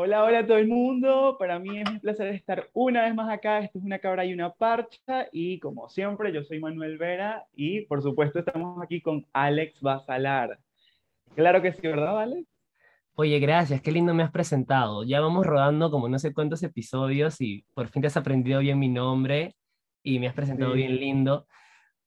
Hola, hola a todo el mundo. Para mí es un placer estar una vez más acá. Esto es una cabra y una parcha. Y como siempre, yo soy Manuel Vera y por supuesto estamos aquí con Alex Basalar. Claro que sí, ¿verdad, Alex? Oye, gracias, qué lindo me has presentado. Ya vamos rodando como no sé cuántos episodios y por fin te has aprendido bien mi nombre y me has presentado bien lindo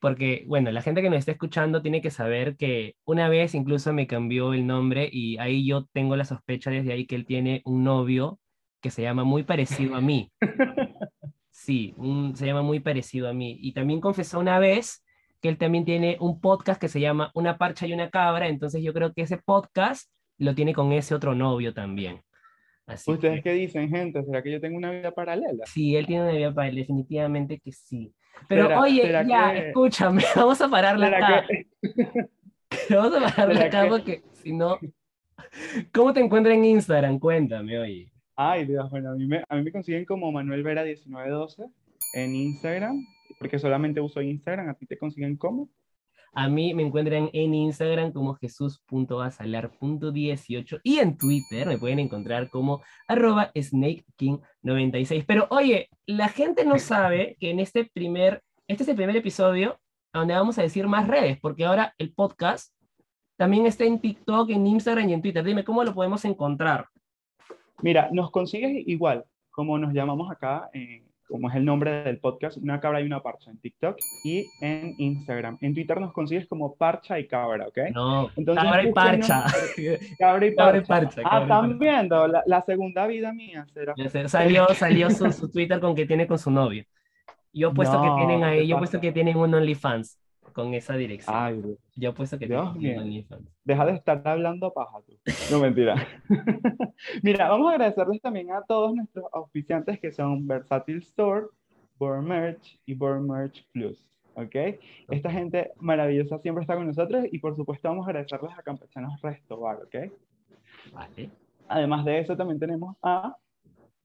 porque, bueno, la gente que nos está escuchando tiene que saber que una vez incluso me cambió el nombre y ahí yo tengo la sospecha desde ahí que él tiene un novio que se llama muy parecido a mí. Sí, se llama muy parecido a mí. Y también confesó una vez que él también tiene un podcast que se llama Una parcha y una cabra, entonces yo creo que ese podcast lo tiene con ese otro novio también. ¿Ustedes qué dicen, gente? ¿Será que yo tengo una vida paralela? Sí, él tiene una vida paralela, definitivamente que sí. Pero oye, ya, escúchame, vamos a pararla acá. vamos a pararla acá porque si no... ¿Cómo te encuentras en Instagram? Cuéntame, oye. Ay, Dios, bueno, a mí me, a mí me consiguen como Manuel Vera 1912 en Instagram, porque solamente uso Instagram, ¿a ti te consiguen cómo? A mí me encuentran en Instagram como jesús.asalar.18 y en Twitter me pueden encontrar como arroba SnakeKing96. Pero oye, la gente no sabe que en este primer, este es el primer episodio donde vamos a decir más redes, porque ahora el podcast también está en TikTok, en Instagram y en Twitter. Dime, ¿cómo lo podemos encontrar? Mira, nos consigues igual, como nos llamamos acá en como es el nombre del podcast, una cabra y una parcha en TikTok y en Instagram. En Twitter nos consigues como parcha y cabra, ¿ok? No, Entonces, cabra y parcha. Cabra y parcha. ah, están viendo, la, segunda vida mía será. Salió, salió su, su, Twitter con que tiene con su novio. Yo he puesto que tienen ahí, yo he puesto que tienen un OnlyFans con esa dirección. Ay, Yo he puesto que Dios tienen Deja de estar hablando paja tú. No mentira. Mira, vamos a agradecerles también a todos nuestros auspiciantes que son Versatile Store, Born Merch y Born Merch Plus. ¿Ok? Esta gente maravillosa siempre está con nosotros y por supuesto vamos a agradecerles a Campechanos Restobar, ¿ok? Vale. Además de eso también tenemos a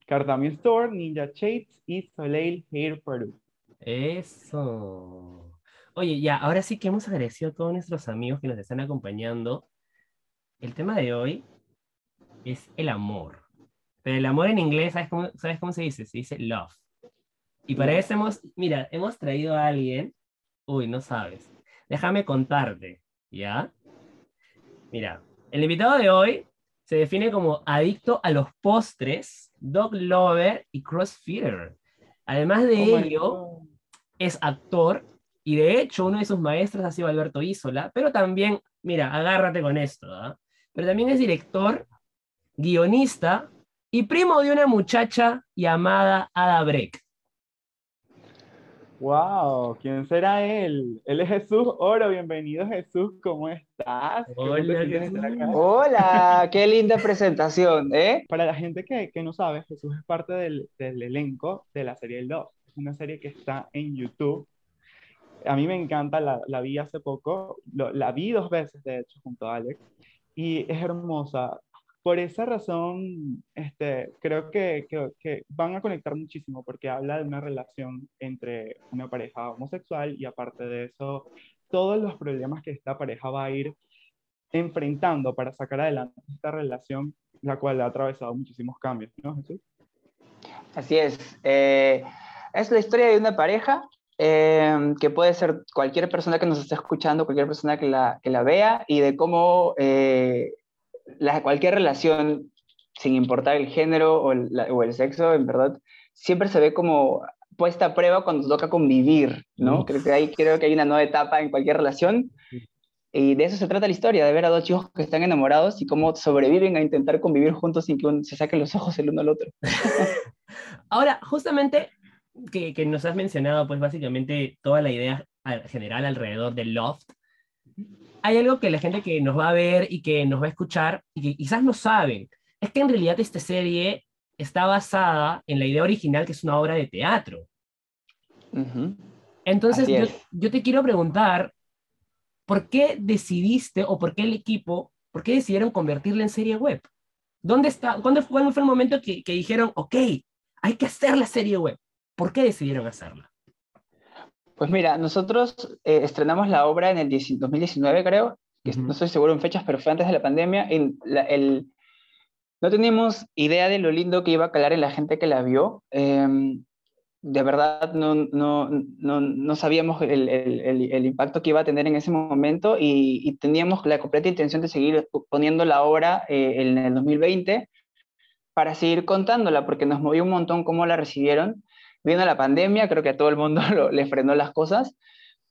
Cartami Store, Ninja Shades y Soleil Hair Product. Eso. Oye, ya, ahora sí que hemos agradecido a todos nuestros amigos que nos están acompañando. El tema de hoy es el amor. Pero el amor en inglés, ¿sabes cómo, ¿sabes cómo se dice? Se dice love. Y para eso hemos, mira, hemos traído a alguien, uy, no sabes, déjame contarte, ¿ya? Mira, el invitado de hoy se define como adicto a los postres, dog lover y crossfitter. Además de oh ello, es actor y de hecho uno de sus maestros ha sido Alberto Isola, pero también, mira, agárrate con esto, ¿ah? pero también es director guionista y primo de una muchacha llamada Ada Breck. Wow, ¿quién será él? Él es Jesús Oro, bienvenido Jesús, ¿cómo estás? Hola, Hola, qué linda presentación, ¿eh? Para la gente que, que no sabe, Jesús es parte del, del, elenco de la serie Love, es una serie que está en YouTube. A mí me encanta, la, vi hace poco, la vi dos veces de hecho junto a Alex, y es hermosa por esa razón, este, creo que, que, van a conectar muchísimo porque habla de una relación entre una pareja homosexual y aparte de eso, todos los problemas que esta pareja va a ir enfrentando para sacar adelante esta relación, la cual ha atravesado muchísimos cambios, ¿no? Así es. Eh, es la historia de una pareja eh, que puede ser cualquier persona que nos esté escuchando, cualquier persona que la, que la vea, y de cómo eh, la, cualquier relación, sin importar el género o el, o el, sexo, en verdad, siempre se ve como puesta a prueba cuando toca convivir, ¿no? Creo que, hay, creo que hay una nueva etapa en cualquier relación. Y de eso se trata la historia, de ver a dos chicos que están enamorados y cómo sobreviven a intentar convivir juntos sin que se saquen los ojos el uno al otro. Ahora, justamente que, que, nos has mencionado, pues básicamente toda la idea general alrededor del loft, hay algo que la gente que nos va a ver y que nos va a escuchar y que quizás no saben, es que en realidad esta serie está basada en la idea original que es una obra de teatro. Entonces, yo, te quiero preguntar, ¿por qué decidiste o por qué el equipo, por qué decidieron convertirla en serie web? ¿Dónde está, cuándo, fue el momento que, que dijeron, ok, hay que hacer la serie web? ¿Por qué decidieron hacerla? Pues mira, nosotros eh, estrenamos la obra en el 2019, creo, que no estoy seguro en fechas, pero fue antes de la pandemia. En el, no teníamos idea de lo lindo que iba a calar en la gente que la vio. Em, de verdad no, no, no, no sabíamos el, el, el, impacto que iba a tener en ese momento y, teníamos la completa intención de seguir poniendo la obra eh, en el 2020 para seguir contándola, porque nos movió un montón cómo la recibieron. Viendo la pandemia, creo que a todo el mundo le frenó las cosas.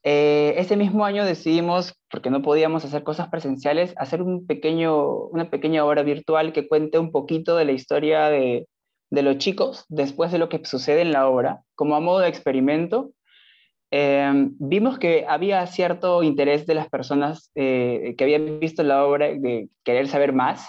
Eh, ese mismo año decidimos, porque no podíamos hacer cosas presenciales, hacer un pequeño, una pequeña obra virtual que cuente un poquito de la historia de, de los chicos después de lo que sucede en la obra, como a modo de experimento, eh, vimos que había cierto interés de las personas eh, que habían visto la obra de querer saber más.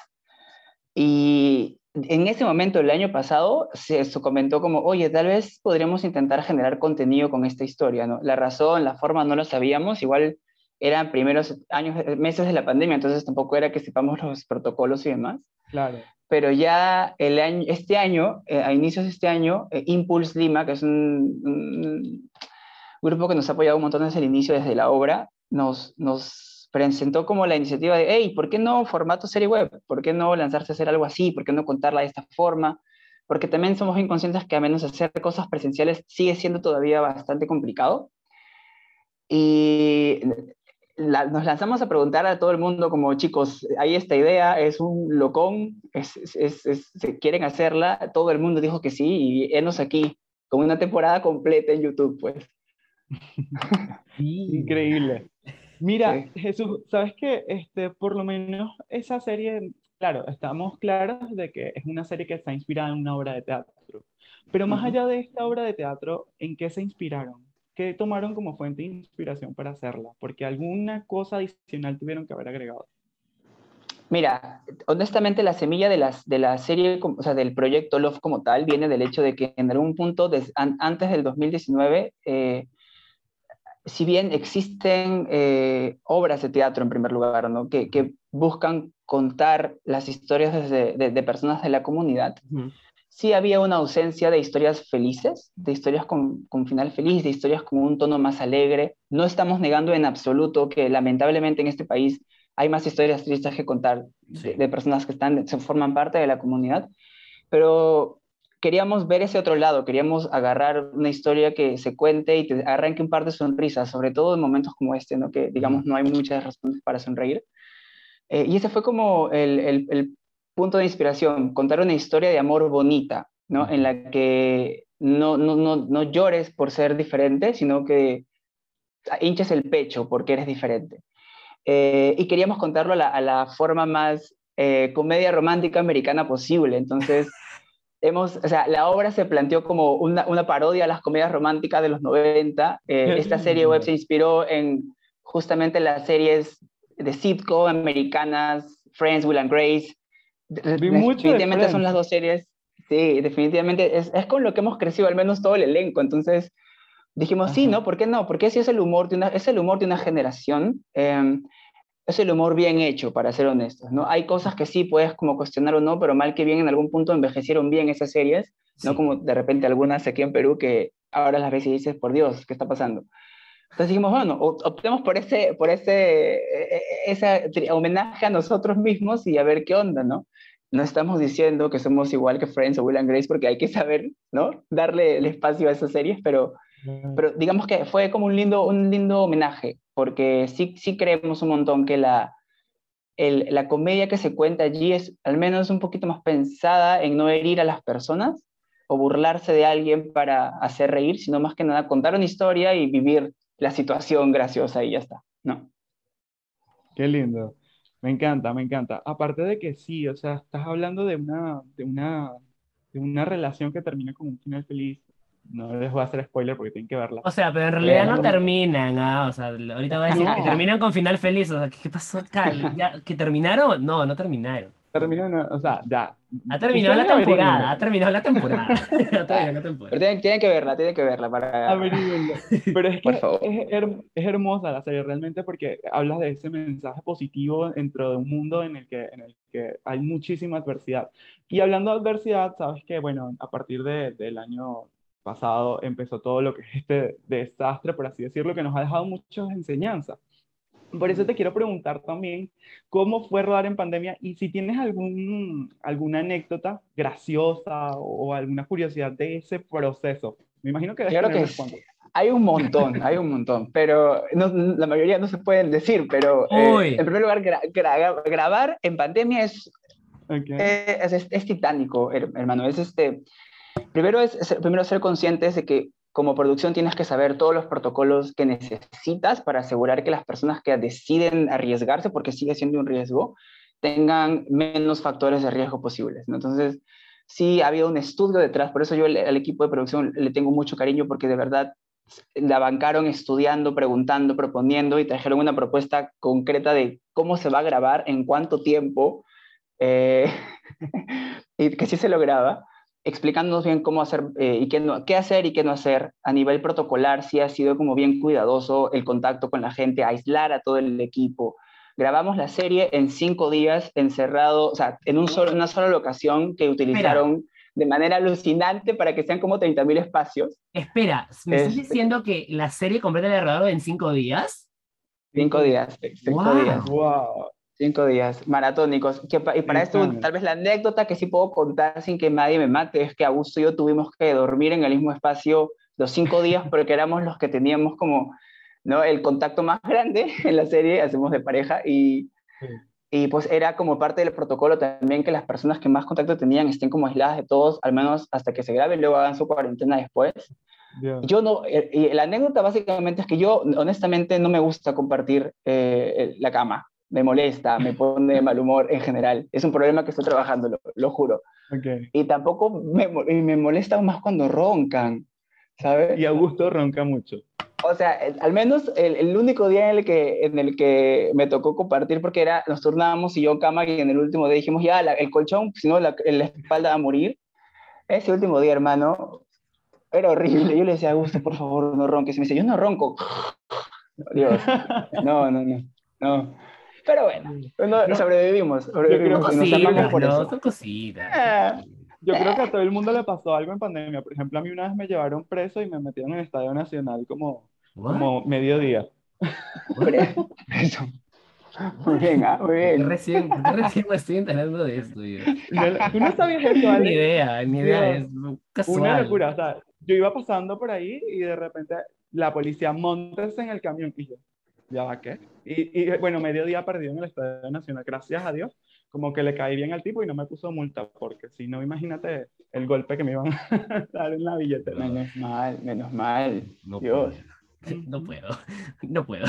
Y en ese momento, el año pasado, se, comentó como, oye, tal vez podríamos intentar generar contenido con esta historia, ¿no? La razón, la forma no lo sabíamos, igual eran primeros años, meses de la pandemia, entonces tampoco era que sepamos los protocolos y demás. Claro pero ya el año, este año, eh, a inicios de este año, eh, Impulse Lima, que es un, grupo que nos ha apoyado un montón desde el inicio, desde la obra, nos, nos presentó como la iniciativa de, hey, ¿por qué no formato serie web? ¿Por qué no lanzarse a hacer algo así? ¿Por qué no contarla de esta forma? Porque también somos inconscientes que a menos hacer cosas presenciales sigue siendo todavía bastante complicado. Y nos lanzamos a preguntar a todo el mundo como chicos, hay esta idea, es un locón, es, se quieren hacerla, todo el mundo dijo que sí y enos aquí, con una temporada completa en YouTube, pues. Increíble. Mira, Jesús, ¿sabes qué? Este, por lo menos esa serie, claro, estamos claros de que es una serie que está inspirada en una obra de teatro, pero más allá de esta obra de teatro, ¿en qué se inspiraron? ¿Qué tomaron como fuente de inspiración para hacerla? Porque alguna cosa adicional tuvieron que haber agregado. Mira, honestamente la semilla de, las, de la serie, o sea, del proyecto Love como tal, viene del hecho de que en algún punto, antes del 2019, eh, si bien existen eh, obras de teatro en primer lugar, ¿no? que, que buscan contar las historias de, de, personas de la comunidad, sí había una ausencia de historias felices, de historias con, con, final feliz, de historias con un tono más alegre. No estamos negando en absoluto que lamentablemente en este país hay más historias tristes que contar de, personas que están, se forman parte de la comunidad, pero queríamos ver ese otro lado, queríamos agarrar una historia que se cuente y te arranque un par de sonrisas, sobre todo en momentos como este, ¿no? que digamos no hay muchas razones para sonreír. Eh, y ese fue como el, el, el punto de inspiración, contar una historia de amor bonita, ¿no? En la que no, no, no, no llores por ser diferente, sino que hinches el pecho porque eres diferente. Eh, y queríamos contarlo a la, forma más eh, comedia romántica americana posible. Entonces, hemos, o sea, la obra se planteó como una, una parodia a las comedias románticas de los 90. Eh, esta serie web se inspiró en justamente las series de sitcom americanas, Friends, Will and Grace, definitivamente son las dos series, sí, definitivamente es, es, con lo que hemos crecido, al menos todo el elenco, entonces dijimos, sí, ¿no? ¿Por qué no? Porque si es el humor de una, es el humor de una generación, em, es el humor bien hecho, para ser honestos, ¿no? Hay cosas que sí puedes como cuestionar o no, pero mal que bien en algún punto envejecieron bien esas series, no como de repente algunas aquí en Perú que ahora las ves y dices, por Dios, ¿qué está pasando? Entonces dijimos, bueno, optemos por ese, por ese, e, e, ese homenaje a nosotros mismos y a ver qué onda, ¿no? No estamos diciendo que somos igual que Friends o Will and Grace porque hay que saber, ¿no? Darle el espacio a esas series, pero, pero digamos que fue como un lindo, un lindo homenaje, porque sí, sí creemos un montón que la, la comedia que se cuenta allí es al menos un poquito más pensada en no herir a las personas o burlarse de alguien para hacer reír, sino más que nada contar una historia y vivir la situación graciosa y ya está, ¿no? Qué lindo. Me encanta, me encanta. Aparte de que sí, o sea, estás hablando de una, de una, de una relación que termina con un final feliz. No les voy a hacer spoiler porque tienen que verla. O sea, pero en realidad no terminan, ah, o sea, ahorita voy a decir que terminan con final feliz, o sea, ¿qué pasó acá? ¿Que terminaron? No, no terminaron terminó, o sea, ya. Ha terminado la temporada, ha terminado la temporada. Pero tienen, que verla, tienen que verla para... Pero es que es, es, hermosa la serie realmente porque hablas de ese mensaje positivo dentro de un mundo en el que, en el que hay muchísima adversidad. Y hablando de adversidad, sabes que, bueno, a partir de, del año pasado empezó todo lo que es este desastre, por así decirlo, que nos ha dejado muchas enseñanzas. Por eso te quiero preguntar también cómo fue rodar en pandemia y si tienes algún, alguna anécdota graciosa o, alguna curiosidad de ese proceso. Me imagino que... Claro que hay un montón, hay un montón, pero la mayoría no se pueden decir, pero eh, en primer lugar, grabar en pandemia es, eh, es, es, titánico, hermano. Es este, primero es, primero ser conscientes de que como producción tienes que saber todos los protocolos que necesitas para asegurar que las personas que deciden arriesgarse, porque sigue siendo un riesgo, tengan menos factores de riesgo posibles. Entonces, sí ha habido un estudio detrás, por eso yo al equipo de producción le tengo mucho cariño, porque de verdad la bancaron estudiando, preguntando, proponiendo y trajeron una propuesta concreta de cómo se va a grabar, en cuánto tiempo, eh, y que sí se lograba explicándonos bien cómo hacer eh, y qué, no, qué hacer y qué no hacer. A nivel protocolar sí ha sido como bien cuidadoso el contacto con la gente, aislar a todo el equipo. Grabamos la serie en cinco días encerrado, o sea, en un solo, una sola locación que utilizaron de manera alucinante para que sean como 30.000 espacios. Espera, ¿me estás diciendo que la serie completa la grabaron en cinco días? Cinco días, cinco días. Wow. Cinco días maratónicos. y para esto, tal vez la anécdota que sí puedo contar sin que nadie me mate es que Augusto y yo tuvimos que dormir en el mismo espacio los cinco días porque éramos los que teníamos como ¿no? el contacto más grande en la serie, hacemos de pareja, y, y pues era como parte del protocolo también que las personas que más contacto tenían estén como aisladas de todos, al menos hasta que se grabe y luego hagan su cuarentena después. Yo no, eh, y la anécdota básicamente es que yo honestamente no me gusta compartir eh, la cama me molesta, me pone de mal humor en general. Es un problema que estoy trabajando, lo, juro. Y tampoco me, me molesta más cuando roncan, ¿sabes? Y Augusto ronca mucho. O sea, al menos el, único día en el, que, en el que me tocó compartir, porque era, nos turnábamos y yo cama, y en el último día dijimos, ya, el colchón, si no, la, la, espalda va a morir. Ese último día, hermano, era horrible. Yo le decía Augusto, por favor, no ronques. Y me dice, yo no ronco. Dios, no, no, no. no. Pero bueno, sobrevivimos. sobrevivimos son cositas. Eh, yo creo que a todo el mundo le pasó algo en pandemia. Por ejemplo, a mí una vez me llevaron preso y me metieron en el Estadio Nacional como, como mediodía. Eso. Muy bien, ah, muy bien. Recién, recién me estoy enterando de esto. Yo. Tú no sabías eso, Ni idea, ni idea. Es casual. Una locura. O sea, yo iba pasando por ahí y de repente la policía monta en el camión y yo, ¿ya va qué? Y, y bueno, medio día perdido en el Estadio Nacional, gracias a Dios, como que le caí bien al tipo y no me puso multa, porque si no, imagínate el golpe que me iban a dar en la billetera. Menos mal, menos mal. No Dios. Puedo. No puedo, no puedo.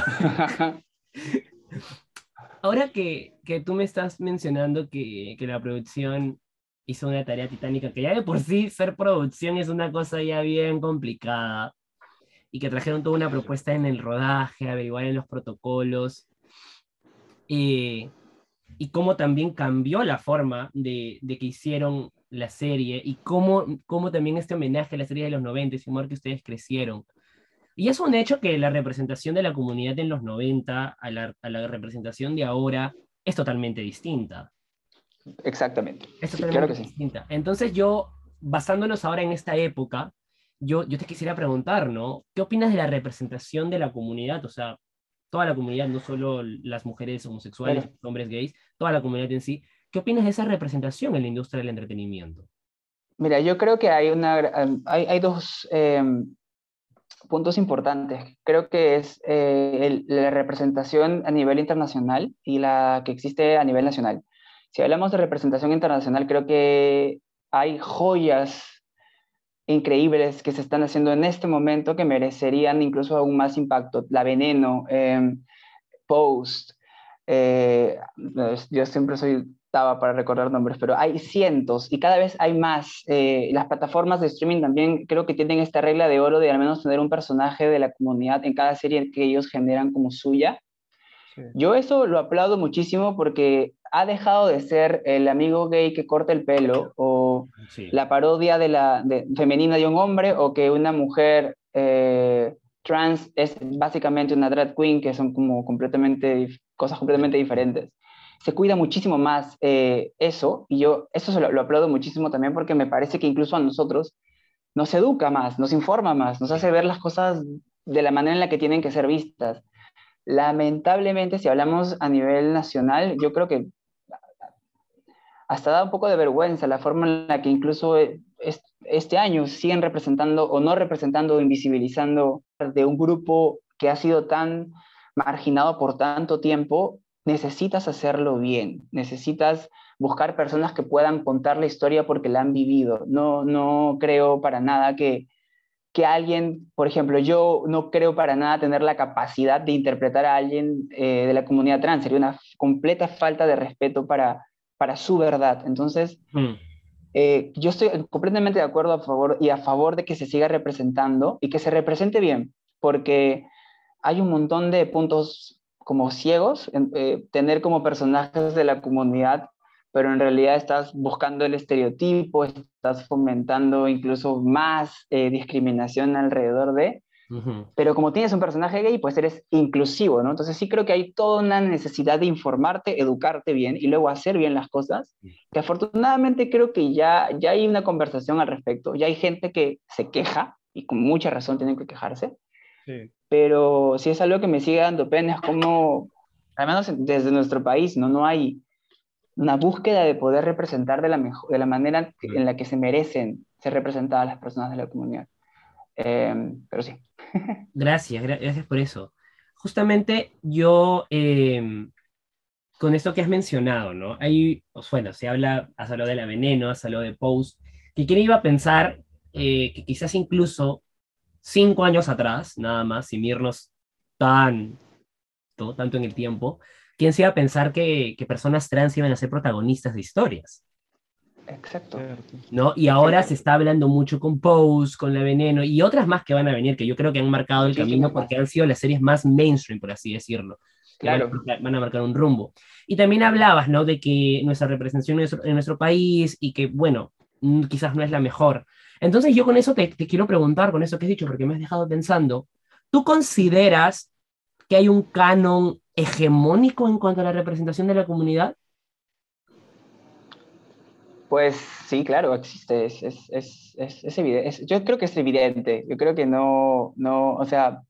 Ahora que, que, tú me estás mencionando que, que la producción hizo una tarea titánica, que ya de por sí ser producción es una cosa ya bien complicada y que trajeron toda una propuesta en el rodaje, averiguar en los protocolos, eh, y cómo también cambió la forma de, de, que hicieron la serie, y cómo, cómo también este homenaje a la serie de los 90, y que ustedes crecieron. Y es un hecho que la representación de la comunidad en los 90 a la, a la representación de ahora es totalmente distinta. Exactamente. Es totalmente distinta. Entonces yo, basándonos ahora en esta época, yo, yo te quisiera preguntar, ¿no? ¿Qué opinas de la representación de la comunidad? O sea, toda la comunidad, no solo las mujeres homosexuales, hombres gays, toda la comunidad en sí. ¿Qué opinas de esa representación en la industria del entretenimiento? Mira, yo creo que hay, una, hay, hay dos em, puntos importantes. Creo que es eh, la representación a nivel internacional y la que existe a nivel nacional. Si hablamos de representación internacional, creo que hay joyas increíbles que se están haciendo en este momento que merecerían incluso aún más impacto. La Veneno, em, Post, eh, yo siempre soy taba para recordar nombres, pero hay cientos y cada vez hay más. Eh, las plataformas de streaming también creo que tienen esta regla de oro de al menos tener un personaje de la comunidad en cada serie que ellos generan como suya. Yo eso lo aplaudo muchísimo porque ha dejado de ser el amigo gay que corta el pelo o la parodia de la femenina de un hombre o que una mujer eh, trans es básicamente una drag queen que son como completamente cosas completamente diferentes. Se cuida muchísimo más eh, eso y yo eso se lo, lo aplaudo muchísimo también porque me parece que incluso a nosotros nos educa más, nos informa más, nos hace ver las cosas de la manera en la que tienen que ser vistas. Lamentablemente, si hablamos a nivel nacional, yo creo que hasta da un poco de vergüenza la forma en la que incluso este año siguen representando o no representando o invisibilizando de un grupo que ha sido tan marginado por tanto tiempo, necesitas hacerlo bien, necesitas buscar personas que puedan contar la historia porque la han vivido. No, no creo para nada que, que alguien, por ejemplo, yo no creo para nada tener la capacidad de interpretar a alguien eh, de la comunidad trans, sería una completa falta de respeto para, para su verdad. Entonces, hmm. eh, yo estoy completamente de acuerdo a favor y a favor de que se siga representando y que se represente bien, porque hay un montón de puntos como ciegos, eh, tener como personajes de la comunidad, pero en realidad estás buscando el estereotipo, estás fomentando incluso más eh, discriminación alrededor de, pero como tienes un personaje gay, pues eres inclusivo, ¿no? Entonces sí creo que hay toda una necesidad de informarte, educarte bien y luego hacer bien las cosas, que afortunadamente creo que ya, ya hay una conversación al respecto, ya hay gente que se queja, y con mucha razón tienen que quejarse, pero si es algo que me sigue dando pena, es como, al menos desde nuestro país, ¿no? No hay una búsqueda de poder representar de la, mejor, de la manera en la que se merecen ser representadas las personas de la comunidad. Em, pero sí. Gracias, gracias por eso. Justamente yo, em, con esto que has mencionado, ¿no? Hay, bueno, se habla, has hablado de la veneno, has hablado de Post, que quién iba a pensar eh, que quizás incluso cinco años atrás, nada más, sin irnos tan, todo, tanto en el tiempo, ¿quién se iba a pensar que, que personas trans iban a ser protagonistas de historias? Exacto. ¿No? Y ahora se está hablando mucho con Pose, con La Veneno y otras más que van a venir, que yo creo que han marcado el camino porque han sido las series más mainstream, por así decirlo. Claro. Van a marcar un rumbo. Y también hablabas, ¿no? De que nuestra representación en nuestro, país y que, bueno, quizás no es la mejor. Entonces yo con eso te, te quiero preguntar, con eso que has dicho, porque me has dejado pensando, ¿tú consideras que hay un canon hegemónico en cuanto a la representación de la comunidad? Pues sí, claro, existe, es, es, es, es evidente. yo creo que es evidente, yo creo que no, no o sea,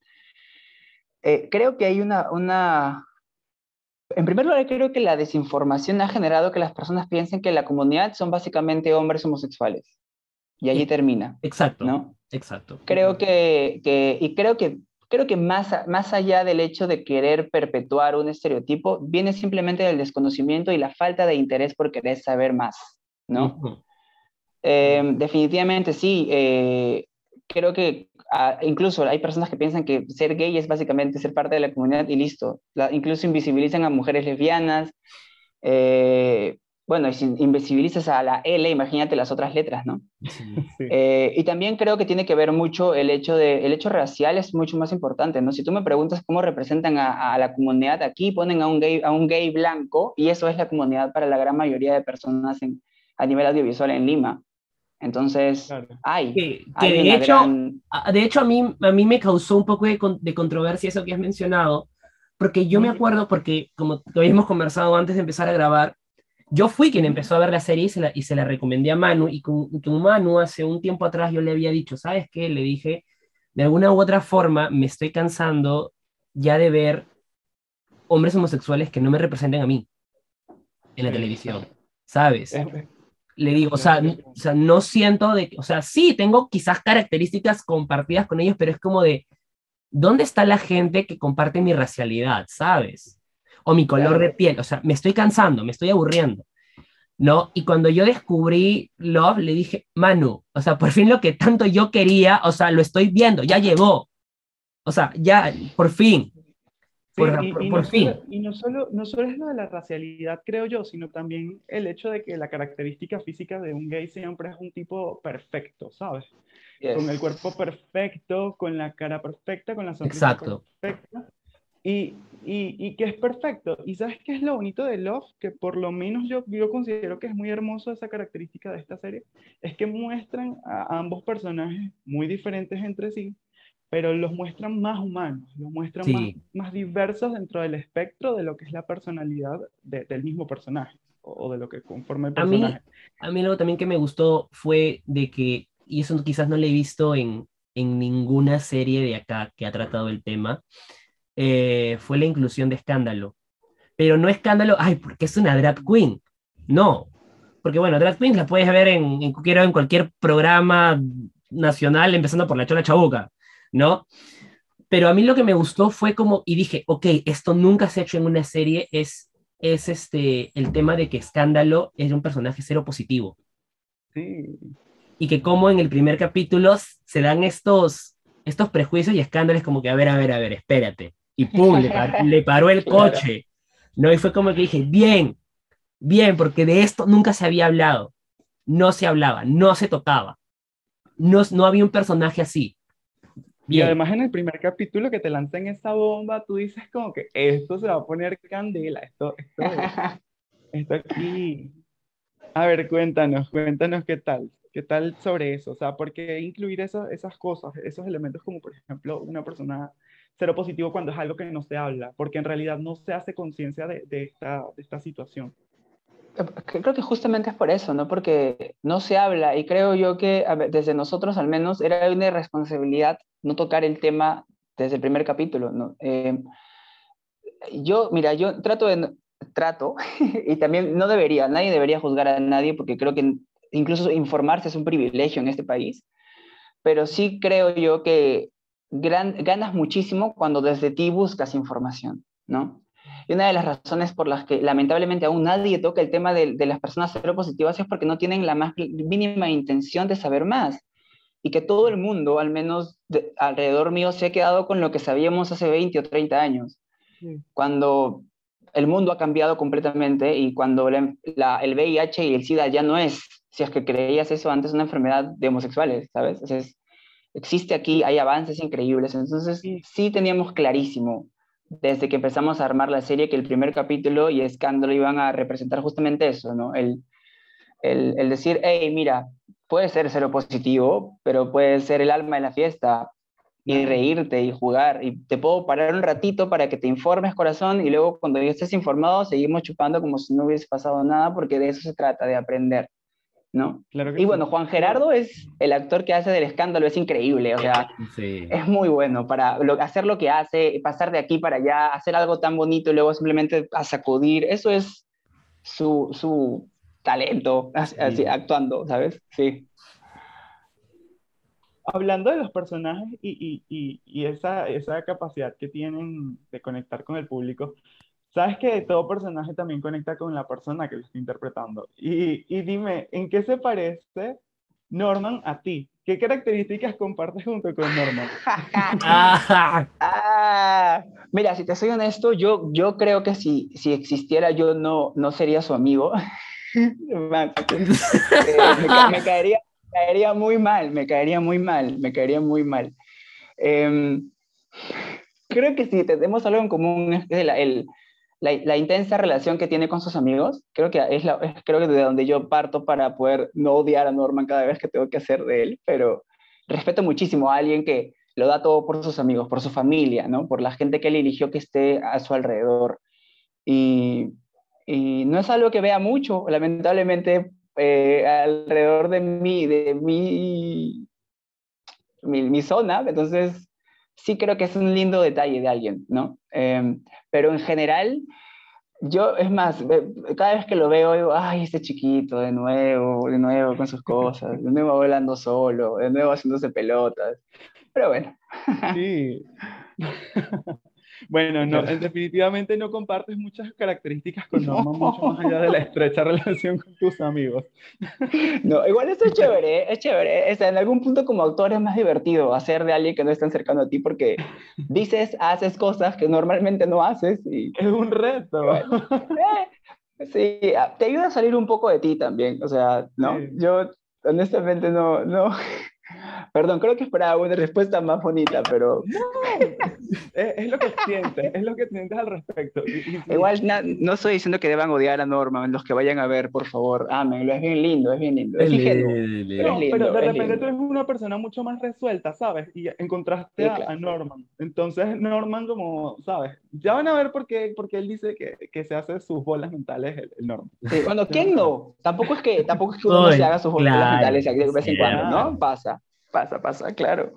eh, creo que hay una, una, en primer lugar, creo que la desinformación ha generado que las personas piensen que la comunidad son básicamente hombres homosexuales. Y allí termina. Exacto. ¿no? Exacto. Creo que, que, y creo que, creo que más, más allá del hecho de querer perpetuar un estereotipo, viene simplemente del desconocimiento y la falta de interés por querer saber más. ¿No? Eh, definitivamente sí. Eh, creo que ah, incluso hay personas que piensan que ser gay es básicamente ser parte de la comunidad y listo. incluso invisibilizan a mujeres lesbianas. Eh, bueno, si invisibilizas a la L, imagínate las otras letras, ¿no? y también creo que tiene que ver mucho el hecho de, el hecho racial es mucho más importante, ¿no? Si tú me preguntas cómo representan a, a, la comunidad aquí, ponen a un, gay, a un gay blanco y eso es la comunidad para la gran mayoría de personas en, a nivel audiovisual en Lima. Entonces, hay. Que, de, hecho, de hecho, a mí, a mí me causó un poco de, de controversia eso que has mencionado, porque yo me acuerdo, porque como habíamos conversado antes de empezar a grabar, yo fui quien empezó a ver la serie y se la, y se la recomendé a Manu, y con, con Manu hace un tiempo atrás yo le había dicho, ¿sabes qué? Le dije, de alguna u otra forma me estoy cansando ya de ver hombres homosexuales que no me representen a mí en la televisión, ¿sabes? Le digo, o sea, o sea, no siento de, o sea, sí, tengo quizás características compartidas con ellos, pero es como de, ¿dónde está la gente que comparte mi racialidad, sabes? O mi color de piel, o sea, me estoy cansando, me estoy aburriendo, ¿no? Y cuando yo descubrí Love, le dije, Manu, o sea, por fin lo que tanto yo quería, o sea, lo estoy viendo, ya llegó, o sea, ya, por fin, y, no Solo, y no solo, no solo es lo de la racialidad, creo yo, sino también el hecho de que la característica física de un gay siempre es un tipo perfecto, ¿sabes? Con el cuerpo perfecto, con la cara perfecta, con la sonrisa Exacto. perfecta. Y, y, y, que es perfecto. ¿Y sabes qué es lo bonito de Love? Que por lo menos yo, yo considero que es muy hermoso esa característica de esta serie. Es que muestran a ambos personajes muy diferentes entre sí, pero los muestran más humanos, los muestran más, diversos dentro del espectro de lo que es la personalidad del mismo personaje o, de lo que conforma el personaje. A mí, a algo también que me gustó fue de que, y eso quizás no lo he visto en, en ninguna serie de acá que ha tratado el tema, eh, fue la inclusión de escándalo. Pero no escándalo, ay, porque es una drag queen. No. Porque bueno, drag queen la puedes ver en, en, en cualquier programa nacional, empezando por la Chola Chabuca, ¿no? Pero a mí lo que me gustó fue como, y dije, ok, esto nunca se ha hecho en una serie, es, es este, el tema de que Escándalo es un personaje cero positivo. Sí. Y que como en el primer capítulo se dan estos, estos prejuicios y escándalos como que, a ver, a ver, a ver, espérate. Y pum, le, par, le paró el coche. ¿no? Y fue como que dije, bien, bien, porque de esto nunca se había hablado. No se hablaba, no se tocaba. No, no había un personaje así. Bien. Y además en el primer capítulo que te lanzan esa bomba, tú dices como que esto se va a poner candela, esto, esto, esto aquí. A ver, cuéntanos, cuéntanos qué tal, qué tal sobre eso, o sea, ¿por qué incluir eso, esas cosas, esos elementos como por ejemplo una persona cero positivo cuando es algo que no se habla, porque en realidad no se hace conciencia de, de, esta, de esta situación? Creo que justamente es por eso, ¿no? Porque no se habla y creo yo que ver, desde nosotros al menos era una irresponsabilidad no tocar el tema desde el primer capítulo. Eh, yo, mira, yo trato de, trato, y también no debería, nadie debería juzgar a nadie porque creo que incluso informarse es un privilegio en este país, pero sí creo yo que ganas muchísimo cuando desde ti buscas información, ¿no? Y una de las razones por las que lamentablemente aún nadie toca el tema de, de las personas seropositivas es porque no tienen la más mínima intención de saber más. Y que todo el mundo, al menos de, alrededor mío, se ha quedado con lo que sabíamos hace 20 o 30 años. Sí. Cuando el mundo ha cambiado completamente y cuando la, la, el VIH y el SIDA ya no es, si es que creías eso antes, una enfermedad de homosexuales, ¿sabes? Entonces, existe aquí, hay avances increíbles. Entonces, sí. sí teníamos clarísimo desde que empezamos a armar la serie que el primer capítulo y Escándalo iban a representar justamente eso, ¿no? El, el, el decir, hey, mira, puede ser cero positivo, pero puede ser el alma de la fiesta y reírte y jugar. Y te puedo parar un ratito para que te informes, corazón, y luego cuando ya estés informado, seguimos chupando como si no hubiese pasado nada, porque de eso se trata, de aprender. ¿no? Claro y bueno, Juan Gerardo es el actor que hace del escándalo, es increíble, o sea, sí. es muy bueno para lo, hacer lo que hace, pasar de aquí para allá, hacer algo tan bonito y luego simplemente a sacudir, eso es su, su talento, así, sí. así, actuando, ¿sabes? Sí. Hablando de los personajes y, y, y, y esa, esa capacidad que tienen de conectar con el público, Sabes que todo personaje también conecta con la persona que lo está interpretando. Y, y, dime, ¿en qué se parece Norman a ti? ¿Qué características compartes junto con Norman? ah, mira, si te soy honesto, yo, yo creo que si, si existiera yo no, no sería su amigo. eh, me, caería, me, caería, muy mal, me caería muy mal, me caería muy mal. Eh, creo que si tenemos algo en común es el, el la, la, intensa relación que tiene con sus amigos, creo que es, la, es creo que de donde yo parto para poder no odiar a Norman cada vez que tengo que hacer de él, pero respeto muchísimo a alguien que lo da todo por sus amigos, por su familia, ¿no? por la gente que él eligió que esté a su alrededor. Y, y no es algo que vea mucho, lamentablemente, eh, alrededor de mí, de mi, mi, mi zona, entonces sí creo que es un lindo detalle de alguien, ¿no? Eh, pero en general, yo, es más, cada vez que lo veo, digo, ay, este chiquito, de nuevo, de nuevo con sus cosas, de nuevo volando solo, de nuevo haciéndose pelotas. Pero bueno. Sí. Bueno, no, definitivamente no compartes muchas características con no. mucho más allá de la estrecha relación con tus amigos. No, igual eso es chévere, es chévere. O sea, en algún punto como autor es más divertido hacer de alguien que no es tan cercano a ti porque dices, haces cosas que normalmente no haces. Y... Es un reto. Bueno, eh, sí, te ayuda a salir un poco de ti también. O sea, ¿no? Sí. Yo honestamente no, no, Perdón, creo que esperaba una respuesta más bonita, pero... No, es, es, lo que sientes, es lo que sientes al respecto. Y, y, Igual no, no, estoy diciendo que deban odiar a Norma, los que vayan a ver, por favor, ámenlo, es bien lindo, es bien lindo. Es, es lindo, pero de repente lindo. tú eres una persona mucho más resuelta, ¿sabes? Y encontraste sí, claro. a, Norman. Entonces Norman como, ¿sabes? Ya van a ver por qué, porque él dice que, que se hace sus bolas mentales el, el Norman. Sí, bueno, ¿quién no? Tampoco es que, tampoco es que uno no se haga sus bolas claro, mentales de vez en cuando, ¿no? Pasa. Pasa, pasa, claro.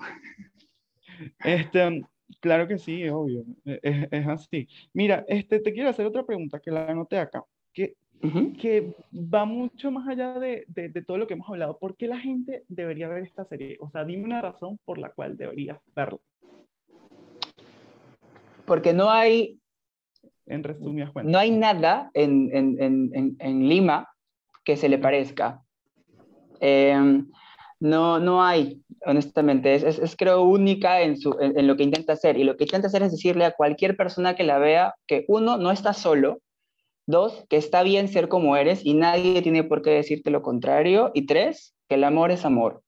Este, Claro que sí, obvio. e- Es, es así. Mira, este, te quiero hacer otra pregunta que la anoté acá, que, Ujú. que va mucho más allá de, de, de todo lo que hemos hablado. ¿Por qué la gente debería ver esta serie? O sea, dime una razón por la cual deberías verla, Porque no hay, en resumidas cuentas. no hay nada en, en- en- en- en Lima que se le parezca. Eh, no, no hay, honestamente. Es, es- es, creo única en, su, en, en lo que intenta hacer. Y lo que intenta hacer es decirle a cualquier persona que la vea que uno, no está solo. Dos, que está bien ser como eres y nadie tiene por qué decirte lo contrario. Y tres, que el amor es amor.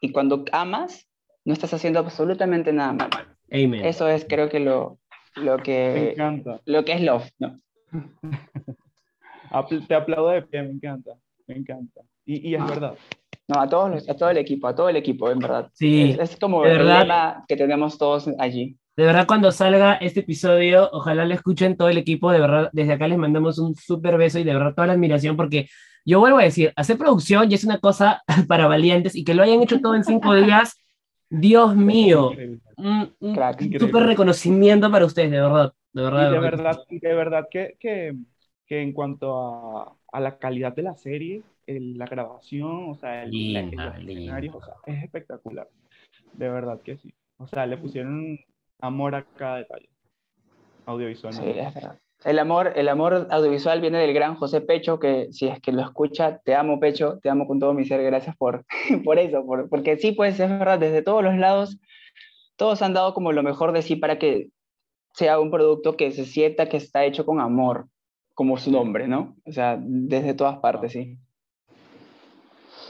Y cuando amas, no estás haciendo absolutamente nada mal. Amen. Eso es, creo que lo, lo que, lo que es love, ¿no? Apl- Te aplaudo de pie, me encanta. Me encanta. Y, y es verdad. No, a todos los- a todo el equipo, a todo el equipo, en verdad. Sí, Es, es como de el verdad. lema que tenemos todos allí. de verdad cuando salga este episodio, ojalá lo escuchen todo el equipo, de verdad, desde acá les mandamos un súper beso y de verdad toda la admiración porque yo vuelvo a decir, hacer producción ya es una cosa para valientes y que lo hayan hecho todo en cinco días, Dios mío, un, súper reconocimiento para ustedes, de verdad, de Y verdad. de verdad, y de verdad que, que, que en cuanto a, a la calidad de la serie, el- la grabación, o sea, el, Linda, linda. escenarios, o sea, es espectacular. De verdad que sí. O sea, le pusieron amor a cada detalle. Sí, Audiovisualmente. es verdad. El amor, el amor audiovisual viene del gran José Pecho, que si es que lo escucha, te amo Pecho, te amo con todo mi ser, gracias por, por eso, por- porque sí, pues es verdad, desde todos los lados, todos han dado como lo mejor de sí para que sea un producto que se sienta que está hecho con amor, como su nombre, ¿no? O sea, desde todas partes, sí.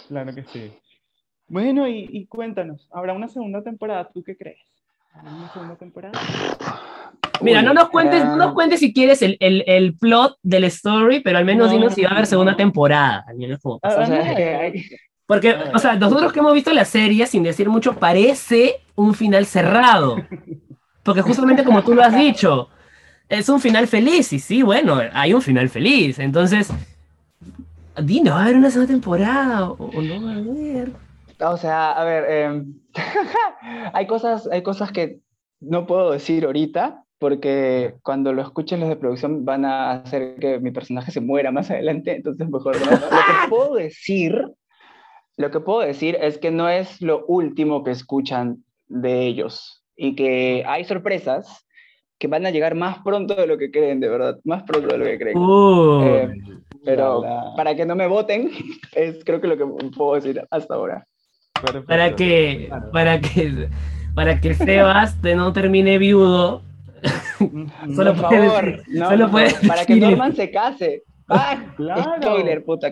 Claro que sí. Bueno, y, y cuéntanos, ¿habrá una segunda temporada? ¿Tú qué crees? ¿Habrá una segunda temporada? Mira, Uy, no nos cuentes, eh, no nos cuentes si quieres el, el, el plot del story, pero al menos No, dinos si va a haber segunda no. temporada. al menos como- o sea, Ah, hay- Porque, A ver. o sea, nosotros que hemos visto la serie, sin decir mucho, parece un final cerrado. Porque justamente como tú lo has dicho, es un final feliz. Y sí, bueno, hay un final feliz. Entonces, dinos, ¿va a haber una segunda temporada o, o no va a haber? O sea, a ver, em, hay, cosas, hay cosas que no puedo decir ahorita porque cuando lo escuchen los de producción van a hacer que mi personaje se muera más adelante, entonces mejor no. Lo que puedo decir, lo que puedo decir es que no es lo último que escuchan de ellos y que hay sorpresas que van a llegar más pronto de lo que creen, de verdad, más pronto de lo que creen. Uh, Eh, Pero La, la. para que no me voten, es creo que lo que puedo decir hasta ahora. Perfecto. para que, Claro. para que, para que Sebas te no termine viudo. Solo por puede favor, decir- no, solo no, puede para que Norman se case. ¡Ah! Claro. Spoiler, puta.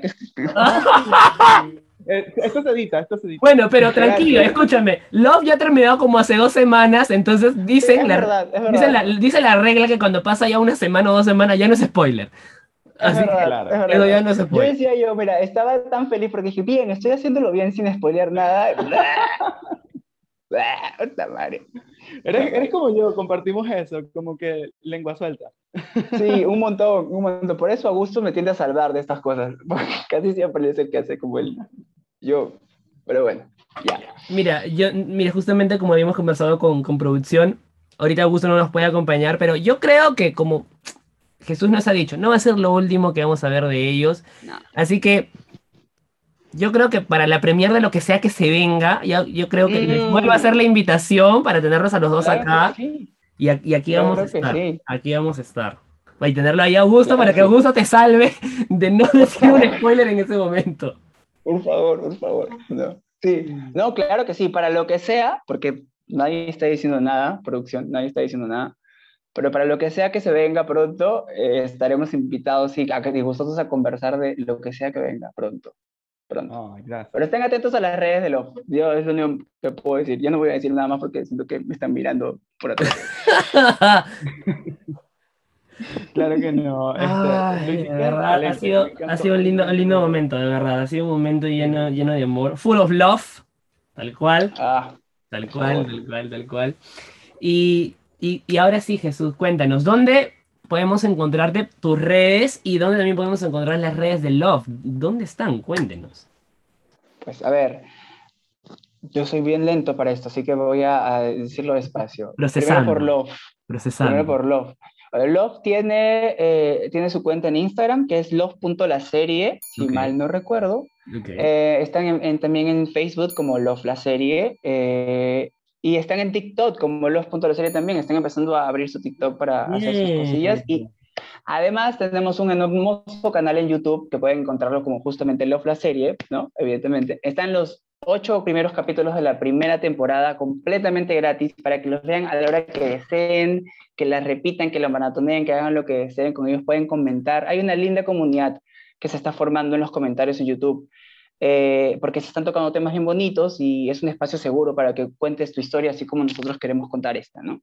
Eh, Esto se edita, esto se edita. Bueno, pero Claro. tranquilo, escúchame. Love ya ha terminado como hace dos semanas, entonces dicen, es la, verdad, es verdad. dice, la, dice la regla que cuando pasa ya una semana o dos semanas ya no es spoiler. Es Así verdad, claro. es verdad. que eso ya no es Yo spoiler. decía yo, mira, estaba tan feliz porque dije, bien, estoy haciéndolo bien sin spoilear nada. Madre. Eres, eres como yo, compartimos eso, como que lengua suelta. Sí, un montón, un montón. Por eso Augusto me tiende a salvar de estas cosas. Porque casi siempre es el que hace como él. Yo. Pero bueno, ya. Mira, yo, mira, justamente como habíamos conversado con, con producción, ahorita Augusto no nos puede acompañar, pero yo creo que como Jesús nos ha dicho, no va a ser lo último que vamos a ver de ellos. No. Así que yo creo que para la premier de lo que sea que se venga, ya, yo creo que les Mm. vuelvo a hacer la invitación para tenerlos a los dos Claro acá. sí. Y, y aquí vamos a estar. sí. Aquí vamos a estar. Y tenerlo ahí a Augusto Claro para que que sí. Augusto te salve de no decir un spoiler en ese momento. Por favor, por favor. No. Sí, no, claro que sí, para lo que sea, porque nadie está diciendo nada, producción, nadie está diciendo nada, pero para lo que sea que se venga pronto, eh, estaremos invitados sí, a que gustosos a conversar de lo que sea que venga pronto. pronto. Gracias. Pero estén atentos a las redes de los. Yo es lo único que puedo decir. Yo no voy a decir nada más porque siento que me están mirando por atrás. Claro que no. este, Ay, de verdad, ha excelente, sido, ha sido un lindo, un lindo momento, de verdad. Ha sido un momento lleno, lleno de amor. Full of love, tal cual, Ah, tal cual, tal cual, tal cual. Y, y, y ahora sí, Jesús, cuéntanos, ¿dónde podemos encontrarte tus redes y dónde también podemos encontrar las redes de Love? ¿Dónde están? Cuéntenos. pues a ver. Yo soy bien lento para esto, así que voy a, a decirlo despacio. Procesando. Primero por Love. Procesando. Primero por Love. Love tiene, eh, tiene su cuenta en Instagram, que es love.laserie, si mal no recuerdo. Ok. Eh, están en- en- también en Facebook como Love la serie. eh, y están en TikTok como Love.laserie también. Están empezando a abrir su TikTok para hacer sus cosillas. Y además tenemos un hermoso canal en YouTube que pueden encontrarlo como justamente Love la serie, ¿no? Evidentemente. Están los ocho primeros capítulos de la primera temporada completamente gratis para que los vean a la hora que deseen, que la repitan, que la maratoneen, que hagan lo que deseen con ellos, pueden comentar. Hay una linda comunidad que se está formando en los comentarios en YouTube, eh, porque se están tocando temas bien bonitos y es un espacio seguro para que cuentes tu historia así como nosotros queremos contar esta, ¿no?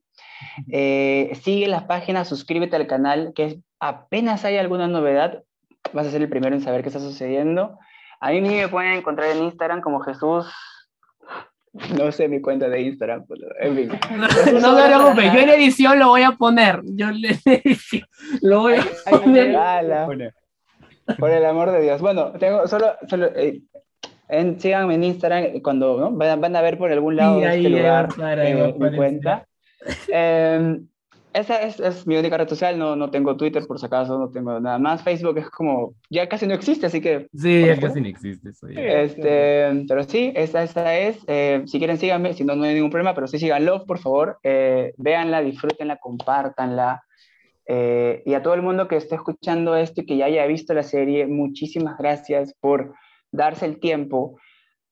Eh, sigue las páginas, suscríbete al canal, que es- apenas hay alguna novedad, vas a ser el primero en saber qué está sucediendo. A mí me pueden encontrar en Instagram como Jesús, no sé mi cuenta de Instagram, pero en fin. No me preocupes, yo en edición lo voy a poner. Yo en edición lo voy a Ay, poner. Pone, Por el amor de Dios. Bueno, tengo solo, solo eh, en, síganme en Instagram cuando ¿no? van, van a ver por algún lado Sí, de este lugar eh, mi cuenta. Eh, esa es, es mi única red social, no, no tengo Twitter por si acaso, no tengo nada más. Facebook es como, ya casi no existe, así que Sí, ya casi no existe eso. ya. este, pero sí, esa, esa es. eh, si quieren, síganme, si no, no hay ningún problema, pero sí síganlo, por favor. Eh, véanla, disfrútenla, compártanla. Eh, y a todo el mundo que esté escuchando esto y que ya haya visto la serie, muchísimas gracias por darse el tiempo,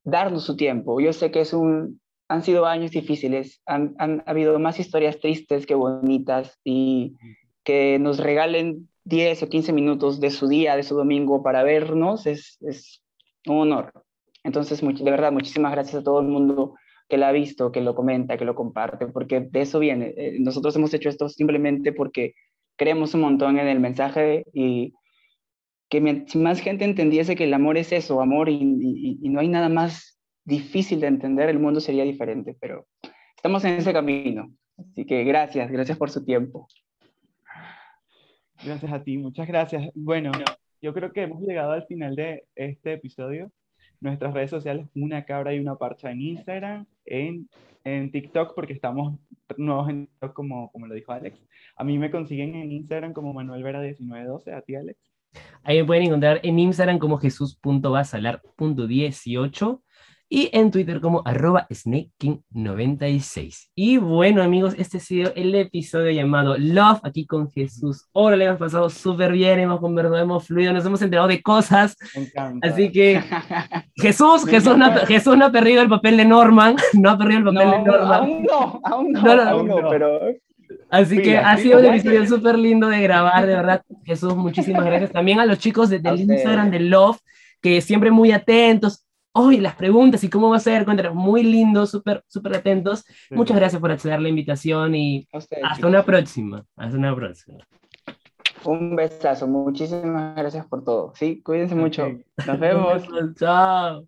darnos su tiempo. Yo sé que es un, han sido años difíciles, han, han habido más historias tristes que bonitas y que nos regalen 10 o 15 minutos de su día, de su domingo para vernos, es, es un honor. Entonces, de verdad, muchísimas gracias a todo el mundo que la ha visto, que lo comenta, que lo comparte, porque de eso viene. Eh, Nosotros hemos hecho esto simplemente porque creemos un montón en el mensaje y que más gente entendiese que el amor es eso, amor, y- y no hay nada más difícil de entender, el mundo sería diferente, pero estamos en ese camino. Así que gracias, gracias por su tiempo. Gracias a ti, muchas gracias. Bueno, yo creo que hemos llegado al final de este episodio. Nuestras redes sociales, una cabra y una parcha en Instagram, en, en TikTok, porque estamos nuevos en TikTok, como, como lo dijo Alex. A mí me consiguen en Instagram como Manuel Vera 1912, a ti, Alex. Ahí me pueden encontrar en Instagram como jesús.basalar.18 y en Twitter como arroba snakeking96. Y bueno amigos, este ha sido el episodio llamado Love aquí con Jesús. Ahora le hemos pasado súper bien, hemos conversado, hemos fluido, nos hemos enterado de cosas. Me. Así que Jesús, Jesús no, ha-. Jesús no ha perdido el papel de Norman, no ha perdido el papel No, de Norman. aún no, aún no, No, aún pero Así que ha sido un episodio súper lindo de grabar, de verdad. Jesús, muchísimas gracias. También a los chicos de- del. Instagram de Love, que siempre muy atentos. Hoy las preguntas y cómo va a ser, cuéntanos, muy lindo, súper, súper atentos. Sí. Muchas gracias por acceder a la invitación y hasta chicos. una próxima. Hasta una próxima. un besazo, muchísimas gracias por todo. Sí, cuídense mucho. Nos vemos. Chao.